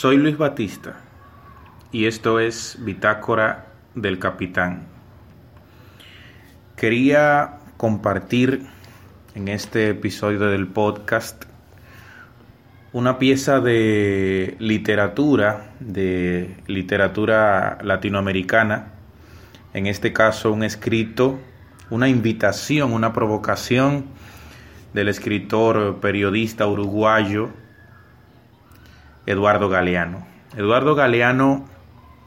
Soy Luis Batista y esto es Bitácora del Capitán. Quería compartir en este episodio del podcast una pieza de literatura, de literatura latinoamericana, en este caso un escrito, una invitación, una provocación del escritor periodista uruguayo Eduardo Galeano. Eduardo Galeano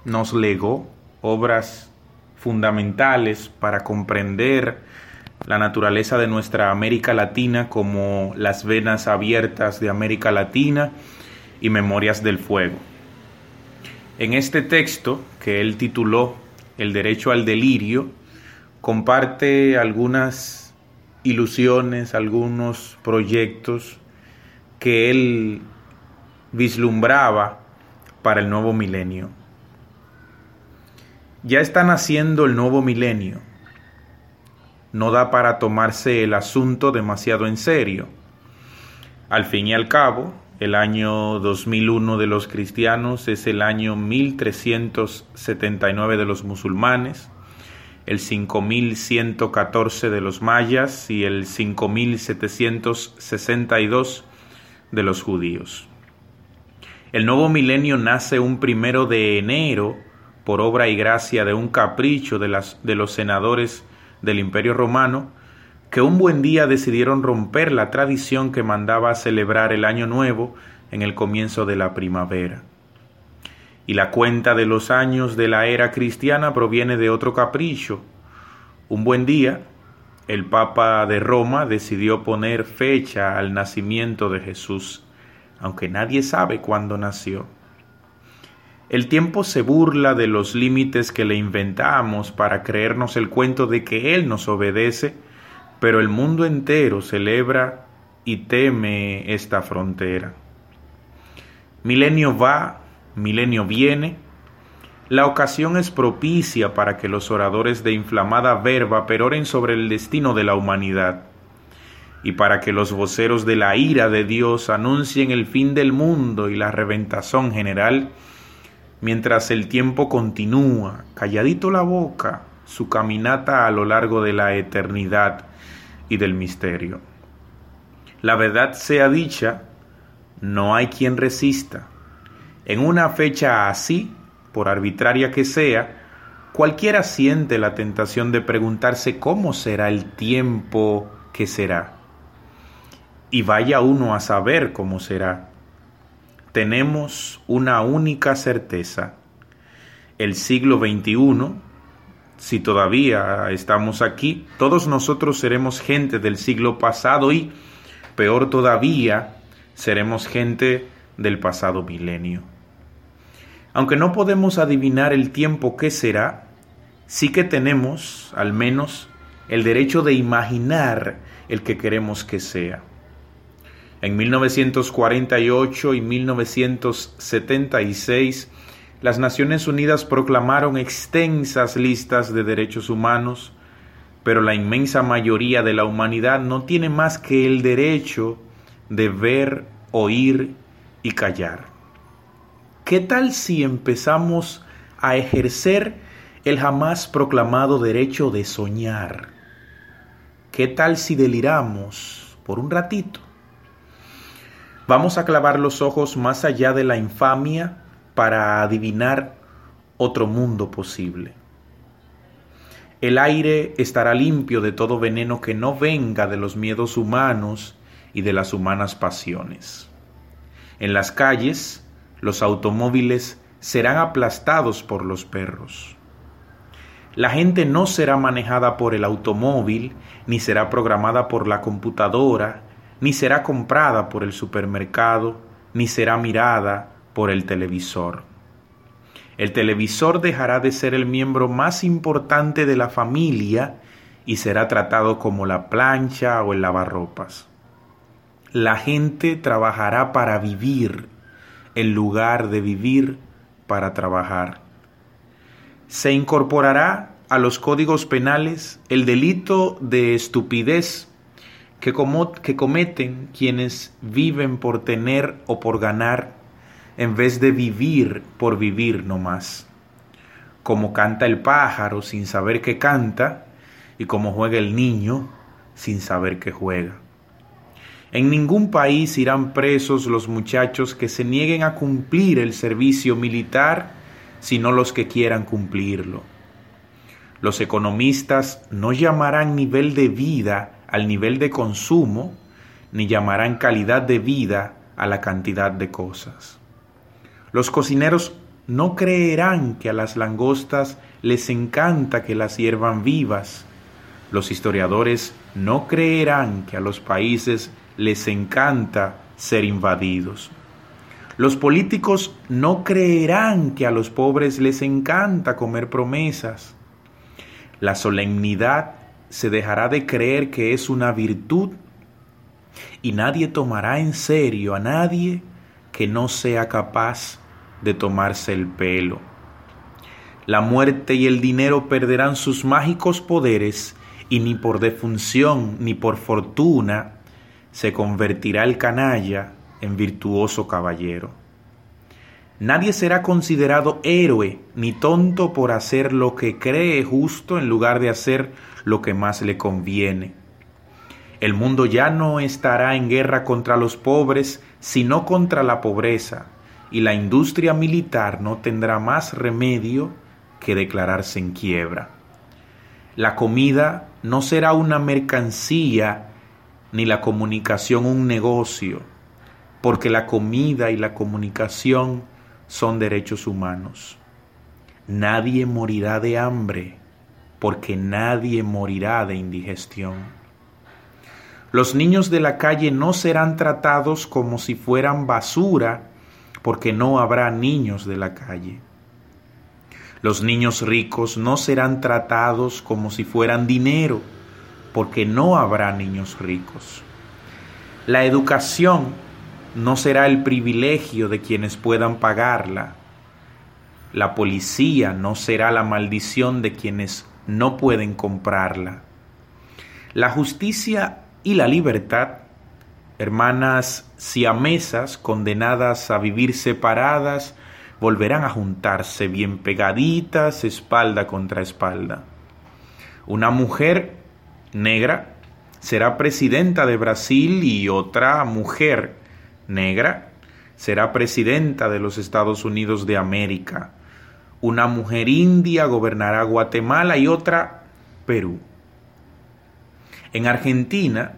nos legó obras fundamentales para comprender la naturaleza de nuestra América Latina como Las Venas Abiertas de América Latina y Memorias del Fuego. En este texto, que él tituló El derecho al delirio, comparte algunas ilusiones, algunos proyectos que él vislumbraba para el nuevo milenio. Ya está naciendo el nuevo milenio. No da para tomarse el asunto demasiado en serio. Al fin y al cabo, el año 2001 de los cristianos es el año 1379 de los musulmanes, el 5114 de los mayas y el 5762 de los judíos. El nuevo milenio nace un primero de enero por obra y gracia de un capricho de, los senadores del Imperio Romano, que un buen día decidieron romper la tradición que mandaba celebrar el Año Nuevo en el comienzo de la primavera. Y la cuenta de los años de la era cristiana proviene de otro capricho. Un buen día, el Papa de Roma decidió poner fecha al nacimiento de Jesús aunque nadie sabe cuándo nació. El tiempo se burla de los límites que le inventamos para creernos el cuento de que Él nos obedece, pero el mundo entero celebra y teme esta frontera. Milenio va, milenio viene, la ocasión es propicia para que los oradores de inflamada verba peroren sobre el destino de la humanidad y para que los voceros de la ira de Dios anuncien el fin del mundo y la reventazón general, mientras el tiempo continúa, calladito la boca, su caminata a lo largo de la eternidad y del misterio. La verdad sea dicha, no hay quien resista. En una fecha así, por arbitraria que sea, cualquiera siente la tentación de preguntarse cómo será el tiempo que será y vaya uno a saber cómo será. Tenemos una única certeza. El siglo XXI, si todavía estamos aquí, todos nosotros seremos gente del siglo pasado y, peor todavía, seremos gente del pasado milenio. Aunque no podemos adivinar el tiempo que será, sí que tenemos, al menos, el derecho de imaginar el que queremos que sea. En 1948 y 1976, las Naciones Unidas proclamaron extensas listas de derechos humanos, pero la inmensa mayoría de la humanidad no tiene más que el derecho de ver, oír y callar. ¿Qué tal si empezamos a ejercer el jamás proclamado derecho de soñar? ¿Qué tal si deliramos por un ratito? Vamos a clavar los ojos más allá de la infamia para adivinar otro mundo posible. El aire estará limpio de todo veneno que no venga de los miedos humanos y de las humanas pasiones. En las calles, los automóviles serán aplastados por los perros. La gente no será manejada por el automóvil, ni será programada por la computadora, ni será comprada por el supermercado, ni será mirada por el televisor. El televisor dejará de ser el miembro más importante de la familia y será tratado como la plancha o el lavarropas. La gente trabajará para vivir en lugar de vivir para trabajar. Se incorporará a los códigos penales el delito de estupidez que, cometen quienes viven por tener o por ganar, en vez de vivir por vivir no más. Como canta el pájaro sin saber que canta y como juega el niño sin saber que juega. En ningún país irán presos los muchachos que se nieguen a cumplir el servicio militar, sino los que quieran cumplirlo. Los economistas no llamarán nivel de vida al nivel de consumo, ni llamarán calidad de vida a la cantidad de cosas. Los cocineros no creerán que a las langostas les encanta que las hiervan vivas. Los historiadores no creerán que a los países les encanta ser invadidos. Los políticos no creerán que a los pobres les encanta comer promesas. La solemnidad se dejará de creer que es una virtud y nadie tomará en serio a nadie que no sea capaz de tomarse el pelo. La muerte y el dinero perderán sus mágicos poderes y ni por defunción ni por fortuna se convertirá el canalla en virtuoso caballero. Nadie será considerado héroe ni tonto por hacer lo que cree justo en lugar de hacer lo que más le conviene. El mundo ya no estará en guerra contra los pobres, sino contra la pobreza, y la industria militar no tendrá más remedio que declararse en quiebra. La comida no será una mercancía ni la comunicación un negocio, porque la comida y la comunicación son derechos humanos. Nadie morirá de hambre, porque nadie morirá de indigestión. Los niños de la calle no serán tratados como si fueran basura, porque no habrá niños de la calle. Los niños ricos no serán tratados como si fueran dinero, porque no habrá niños ricos. La educación no será el privilegio de quienes puedan pagarla. La policía no será la maldición de quienes no pueden comprarla. La justicia y la libertad, hermanas siamesas condenadas a vivir separadas, volverán a juntarse bien pegaditas, espalda contra espalda. Una mujer negra será presidenta de Brasil y otra mujer negra será presidenta de los Estados Unidos de América. Una mujer india gobernará Guatemala y otra Perú. En Argentina,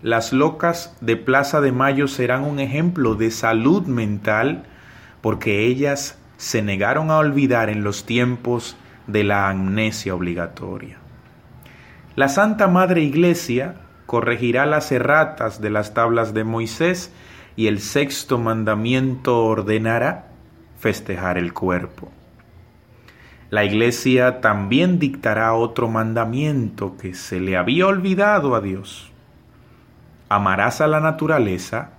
las locas de Plaza de Mayo serán un ejemplo de salud mental porque ellas se negaron a olvidar en los tiempos de la amnesia obligatoria. La Santa Madre Iglesia corregirá las erratas de las tablas de Moisés y el sexto mandamiento ordenará festejar el cuerpo. La Iglesia también dictará otro mandamiento que se le había olvidado a Dios. Amarás a la naturaleza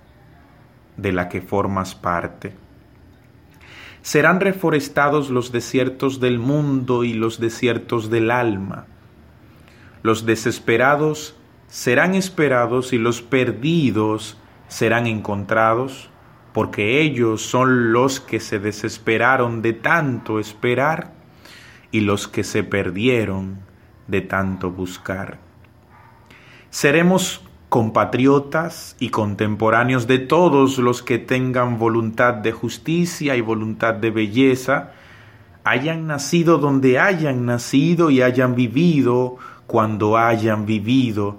de la que formas parte. Serán reforestados los desiertos del mundo y los desiertos del alma. Los desesperados serán esperados y los perdidos serán encontrados, porque ellos son los que se desesperaron de tanto esperar y los que se perdieron de tanto buscar. Seremos compatriotas y contemporáneos de todos los que tengan voluntad de justicia y voluntad de belleza, hayan nacido donde hayan nacido y hayan vivido cuando hayan vivido,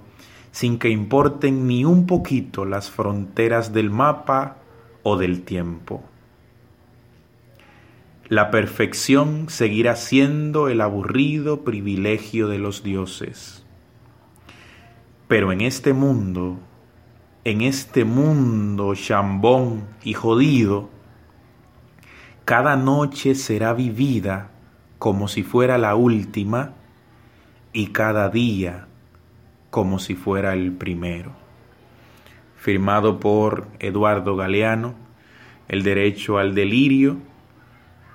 sin que importen ni un poquito las fronteras del mapa o del tiempo. La perfección seguirá siendo el aburrido privilegio de los dioses. Pero en este mundo, en este mundo chambón y jodido, cada noche será vivida como si fuera la última y cada día como si fuera el primero. Firmado por Eduardo Galeano, El derecho al delirio,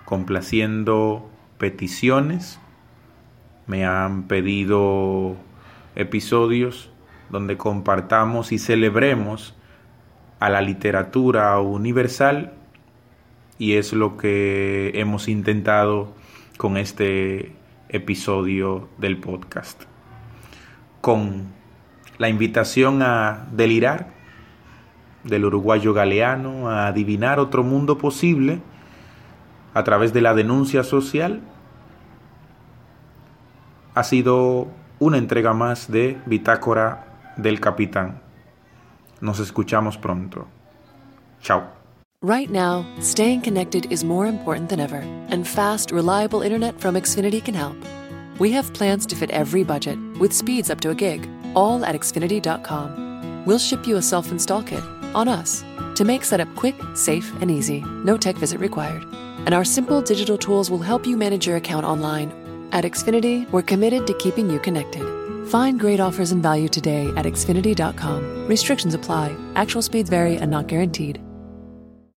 complaciendo peticiones. Me han pedido episodios donde compartamos y celebremos a la literatura universal y es lo que hemos intentado con este episodio del podcast. Con la invitación a delirar del uruguayo galeano, a adivinar otro mundo posible a través de la denuncia social, ha sido una entrega más de Bitácora del Capitán. Nos escuchamos pronto. Chao. Right now, staying connected is more important than ever, and fast, reliable internet from Xfinity can help. We have plans to fit every budget, with speeds up to a gig, all at Xfinity.com. We'll ship you a self install kit on us to make setup quick, safe, and easy. No tech visit required. And our simple digital tools will help you manage your account online. At Xfinity, we're committed to keeping you connected. Find great offers and value today at Xfinity.com. Restrictions apply, actual speeds vary and not guaranteed.